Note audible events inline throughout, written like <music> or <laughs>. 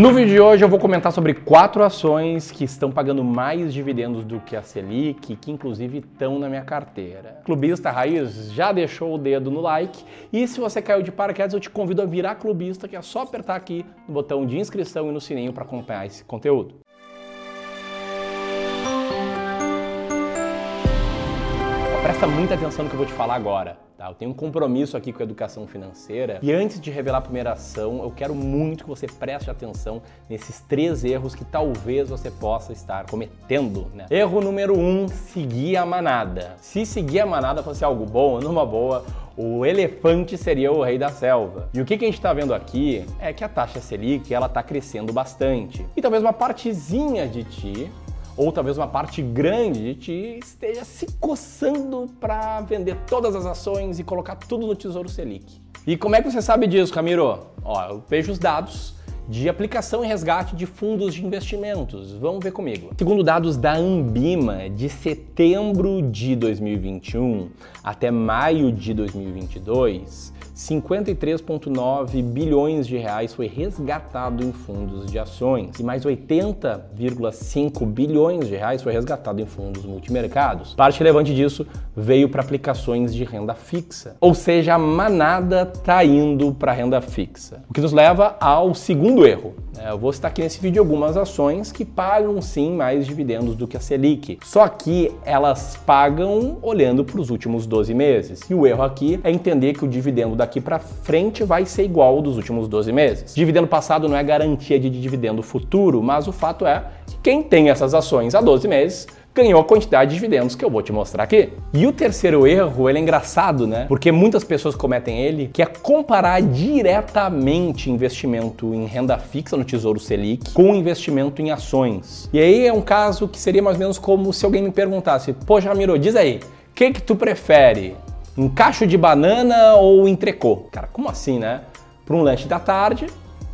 No vídeo de hoje eu vou comentar sobre quatro ações que estão pagando mais dividendos do que a Selic, que inclusive estão na minha carteira. Clubista Raiz já deixou o dedo no like e se você caiu de paraquedas eu te convido a virar clubista, que é só apertar aqui no botão de inscrição e no sininho para acompanhar esse conteúdo. Presta muita atenção no que eu vou te falar agora. Tá? Eu tenho um compromisso aqui com a educação financeira e antes de revelar a primeira ação, eu quero muito que você preste atenção nesses três erros que talvez você possa estar cometendo. Né? Erro número um: seguir a manada. Se seguir a manada fosse algo bom, numa boa, o elefante seria o rei da selva. E o que, que a gente está vendo aqui é que a taxa Selic ela está crescendo bastante. E talvez uma partezinha de ti ou talvez uma parte grande de ti esteja se coçando para vender todas as ações e colocar tudo no Tesouro Selic. E como é que você sabe disso, Camiro? Ó, eu vejo os dados de aplicação e resgate de fundos de investimentos. Vamos ver comigo. Segundo dados da Ambima, de setembro de 2021 até maio de 2022, 53,9 bilhões de reais foi resgatado em fundos de ações e mais 80,5 bilhões de reais foi resgatado em fundos multimercados. Parte relevante disso veio para aplicações de renda fixa, ou seja, a manada está indo para renda fixa. O que nos leva ao segundo erro. Eu vou citar aqui nesse vídeo algumas ações que pagam sim mais dividendos do que a Selic, só que elas pagam olhando para os últimos 12 meses. E o erro aqui é entender que o dividendo da daqui para frente vai ser igual ao dos últimos 12 meses. Dividendo passado não é garantia de dividendo futuro, mas o fato é que quem tem essas ações há 12 meses ganhou a quantidade de dividendos que eu vou te mostrar aqui. E o terceiro erro, ele é engraçado, né? Porque muitas pessoas cometem ele, que é comparar diretamente investimento em renda fixa no Tesouro Selic com investimento em ações. E aí é um caso que seria mais ou menos como se alguém me perguntasse: "Poxa, Ramiro, diz aí, o que que tu prefere? um cacho de banana ou entrecô. Cara, como assim, né? Para um lanche da tarde,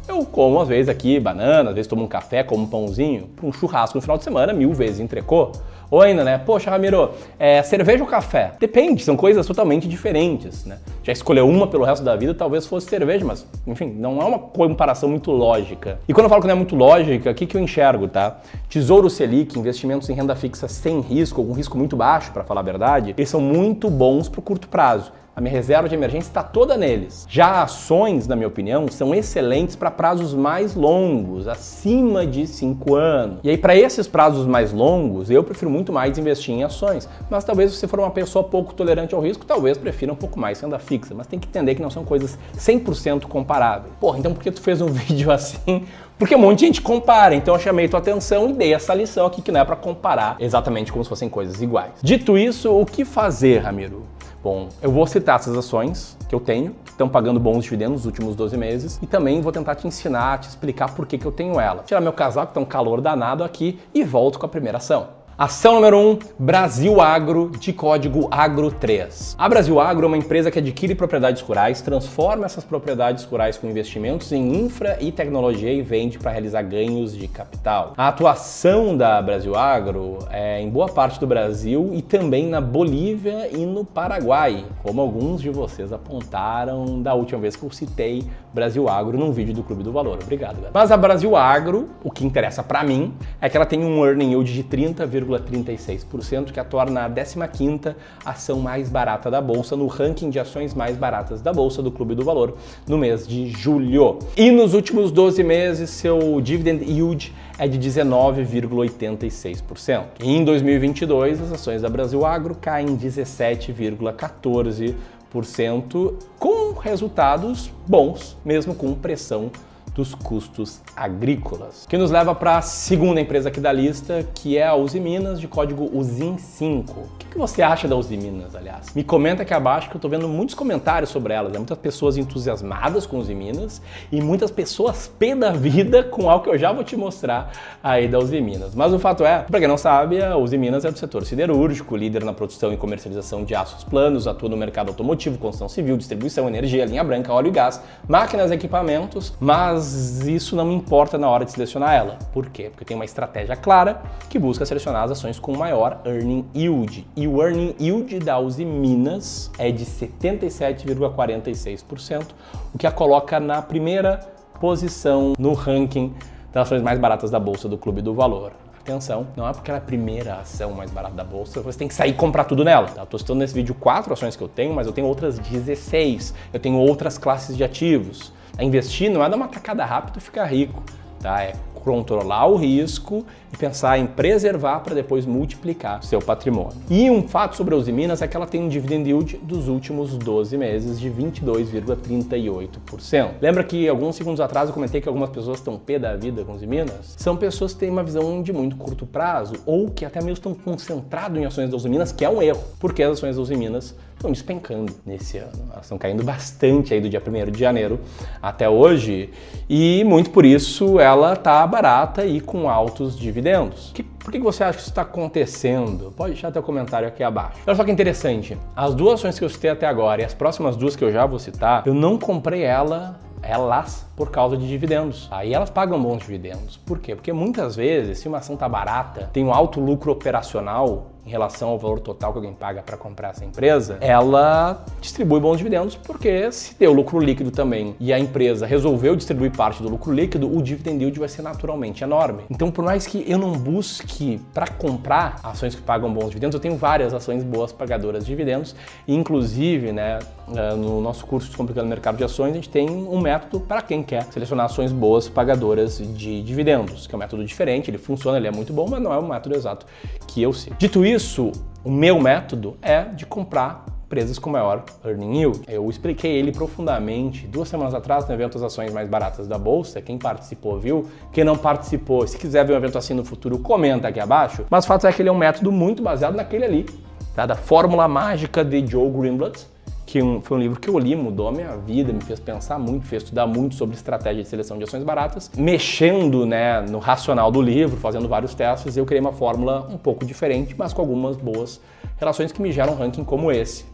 eu como às vezes aqui banana, às vezes tomo um café, como um pãozinho. Um churrasco no final de semana, mil vezes entrecô. Ou ainda, né? Poxa, Ramiro, é, cerveja ou café? Depende, são coisas totalmente diferentes, né? Já escolheu uma pelo resto da vida, talvez fosse cerveja, mas, enfim, não é uma comparação muito lógica. E quando eu falo que não é muito lógica, o que, que eu enxergo, tá? Tesouro Selic, investimentos em renda fixa sem risco, ou com risco muito baixo, para falar a verdade, eles são muito bons para curto prazo. A minha reserva de emergência está toda neles. Já ações, na minha opinião, são excelentes para prazos mais longos, acima de 5 anos. E aí, para esses prazos mais longos, eu prefiro muito mais investir em ações. Mas talvez se você for uma pessoa pouco tolerante ao risco, talvez prefira um pouco mais renda fixa. Mas tem que entender que não são coisas 100% comparáveis. Porra, então por que tu fez um <laughs> vídeo assim? Porque um monte de gente compara, então eu chamei tua atenção e dei essa lição aqui que não é para comparar exatamente como se fossem coisas iguais. Dito isso, o que fazer, Ramiro? Bom, eu vou citar essas ações que eu tenho, que estão pagando bons dividendos nos últimos 12 meses, e também vou tentar te ensinar, te explicar por que, que eu tenho ela. Tirar meu casaco, tá um calor danado aqui, e volto com a primeira ação. Ação número 1, um, Brasil Agro, de código AGRO3. A Brasil Agro é uma empresa que adquire propriedades rurais, transforma essas propriedades rurais com investimentos em infra e tecnologia e vende para realizar ganhos de capital. A atuação da Brasil Agro é em boa parte do Brasil e também na Bolívia e no Paraguai, como alguns de vocês apontaram da última vez que eu citei Brasil Agro num vídeo do Clube do Valor. Obrigado, galera. Mas a Brasil Agro, o que interessa para mim, é que ela tem um earning yield de 30, 0,36%, que a torna a 15ª ação mais barata da bolsa no ranking de ações mais baratas da bolsa do Clube do Valor no mês de julho. E nos últimos 12 meses, seu dividend yield é de 19,86%. Em 2022, as ações da Brasil Agro caem 17,14%, com resultados bons, mesmo com pressão dos custos agrícolas. Que nos leva para a segunda empresa aqui da lista, que é a Uzi Minas, de código UZIN5. O que, que você acha da Uzi Minas, aliás? Me comenta aqui abaixo que eu estou vendo muitos comentários sobre elas. Né? Muitas pessoas entusiasmadas com Uzi Minas e muitas pessoas pé da vida com algo que eu já vou te mostrar aí da Uzi Minas. Mas o fato é, para quem não sabe, a Uzi Minas é do setor siderúrgico, líder na produção e comercialização de aços planos, atua no mercado automotivo, construção civil, distribuição, energia, linha branca, óleo e gás, máquinas e equipamentos, mas mas isso não importa na hora de selecionar ela. Por quê? Porque tem uma estratégia clara que busca selecionar as ações com maior earning yield. E o earning yield da Uzi Minas é de 77,46%, o que a coloca na primeira posição no ranking das ações mais baratas da bolsa do Clube do Valor. Atenção, não é porque ela é a primeira ação mais barata da bolsa, você tem que sair e comprar tudo nela. Tá? Eu tô citando nesse vídeo quatro ações que eu tenho, mas eu tenho outras 16. Eu tenho outras classes de ativos. Investir não é dar uma tacada rápida e ficar rico. Tá? É controlar o risco e pensar em preservar para depois multiplicar seu patrimônio. E um fato sobre a Uzi Minas é que ela tem um dividend yield dos últimos 12 meses de 22,38%. Lembra que alguns segundos atrás eu comentei que algumas pessoas estão pé da vida com Uzi Minas? São pessoas que têm uma visão de muito curto prazo ou que até mesmo estão concentrados em ações da Uzi Minas, que é um erro, porque as ações da Uzi Minas estão despencando nesse ano. Elas estão caindo bastante aí do dia 1 de janeiro até hoje e muito por isso ela está barata e com altos dividendos. Que, por que você acha que isso está acontecendo? Pode deixar teu comentário aqui abaixo. Olha só que interessante, as duas ações que eu citei até agora e as próximas duas que eu já vou citar, eu não comprei ela elas por causa de dividendos. Aí elas pagam bons dividendos. Por quê? Porque muitas vezes, se uma ação está barata, tem um alto lucro operacional, em relação ao valor total que alguém paga para comprar essa empresa, ela distribui bons dividendos porque se deu lucro líquido também e a empresa resolveu distribuir parte do lucro líquido, o dividend yield vai ser naturalmente enorme. Então, por mais que eu não busque para comprar ações que pagam bons dividendos, eu tenho várias ações boas pagadoras de dividendos, e inclusive, né, eh, no nosso curso Descomplicando o Mercado de Ações, a gente tem um método para quem quer selecionar ações boas pagadoras de dividendos, que é um método diferente, ele funciona, ele é muito bom, mas não é o método exato que eu sigo. Dito isso, o meu método é de comprar empresas com maior earning yield. Eu expliquei ele profundamente duas semanas atrás no evento das ações mais baratas da bolsa. Quem participou viu. Quem não participou, se quiser ver um evento assim no futuro, comenta aqui abaixo. Mas o fato é que ele é um método muito baseado naquele ali, tá? da fórmula mágica de Joe Greenblatt, que um, foi um livro que eu li, mudou a minha vida, me fez pensar muito, fez estudar muito sobre estratégia de seleção de ações baratas. Mexendo né, no racional do livro, fazendo vários testes, eu criei uma fórmula um pouco diferente, mas com algumas boas relações que me geram um ranking como esse,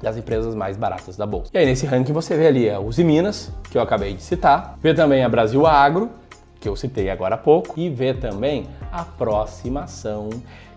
das empresas mais baratas da bolsa. E aí nesse ranking você vê ali a Uzi Minas, que eu acabei de citar, vê também a Brasil Agro, que eu citei agora há pouco, e vê também a aproximação,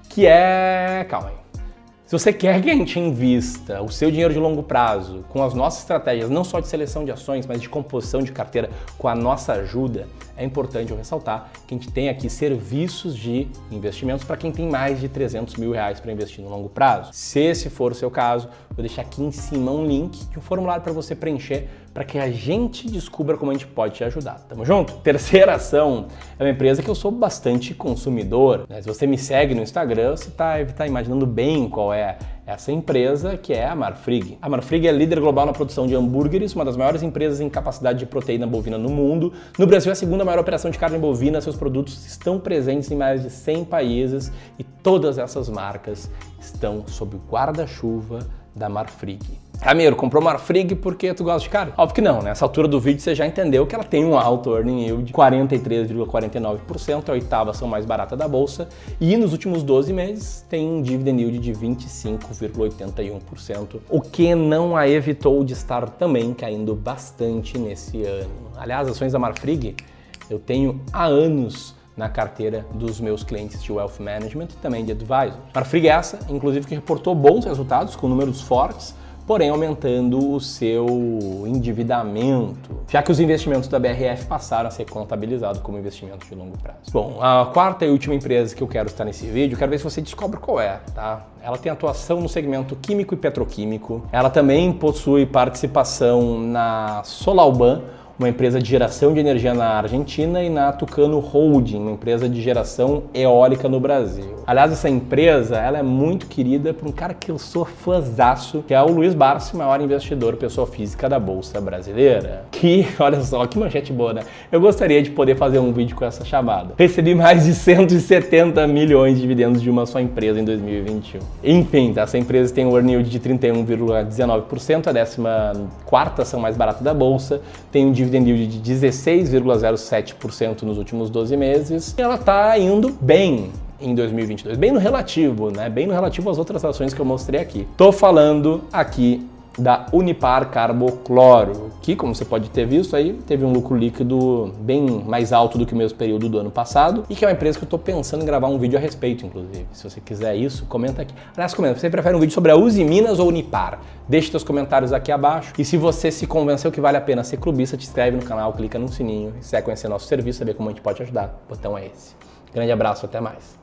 que é, calma aí, se você quer que a gente invista o seu dinheiro de longo prazo com as nossas estratégias, não só de seleção de ações, mas de composição de carteira, com a nossa ajuda, é importante eu ressaltar que a gente tem aqui serviços de investimentos para quem tem mais de 300 mil reais para investir no longo prazo. Se esse for o seu caso, vou deixar aqui em cima um link de um formulário para você preencher para que a gente descubra como a gente pode te ajudar. Tamo junto? Terceira ação é uma empresa que eu sou bastante consumidor. Né? Se você me segue no Instagram, você está tá imaginando bem qual é essa empresa que é a Marfrig. A Marfrig é líder global na produção de hambúrgueres, uma das maiores empresas em capacidade de proteína bovina no mundo. No Brasil é a segunda maior operação de carne bovina, seus produtos estão presentes em mais de 100 países e todas essas marcas estão sob o guarda-chuva da Marfrig. Ramiro, comprou Marfrig porque tu gosta de carne? Óbvio que não, né? Nessa altura do vídeo você já entendeu que ela tem um alto earning yield de 43,49%, a oitava ação mais barata da bolsa, e nos últimos 12 meses tem um dividend yield de 25,81%, o que não a evitou de estar também caindo bastante nesse ano. Aliás, ações da Marfrig eu tenho há anos na carteira dos meus clientes de Wealth Management e também de Advisor. Marfrig é essa, inclusive, que reportou bons resultados com números fortes, porém aumentando o seu endividamento, já que os investimentos da BRF passaram a ser contabilizados como investimentos de longo prazo. Bom, a quarta e última empresa que eu quero estar nesse vídeo, quero ver se você descobre qual é, tá? Ela tem atuação no segmento químico e petroquímico. Ela também possui participação na Solalban, uma empresa de geração de energia na Argentina, e na Tucano Holding, uma empresa de geração eólica no Brasil. Aliás, essa empresa ela é muito querida por um cara que eu sou fãzaço, que é o Luiz Barsi, maior investidor pessoa física da Bolsa Brasileira. Que, <laughs> olha só, que manchete boa, né? Eu gostaria de poder fazer um vídeo com essa chamada. Recebi mais de 170 milhões de dividendos de uma só empresa em 2021. Enfim, essa empresa tem um earning yield de 31,19%, a 14 ação mais barata da Bolsa, tem um dividend yield de 16,07% nos últimos 12 meses, e ela está indo bem em 2022, bem no relativo, né? Bem no relativo às outras ações que eu mostrei aqui. Tô falando aqui da Unipar Carbocloro, que, como você pode ter visto aí, teve um lucro líquido bem mais alto do que o mesmo período do ano passado e que é uma empresa que eu estou pensando em gravar um vídeo a respeito, inclusive. Se você quiser isso, comenta aqui. Aliás, comenta, você prefere um vídeo sobre a Uzi Minas ou Unipar? Deixe seus comentários aqui abaixo. E se você se convenceu que vale a pena ser clubista, te inscreve no canal, clica no sininho. Se quiser conhecer nosso serviço, saber como a gente pode ajudar, o botão é esse. Grande abraço, até mais.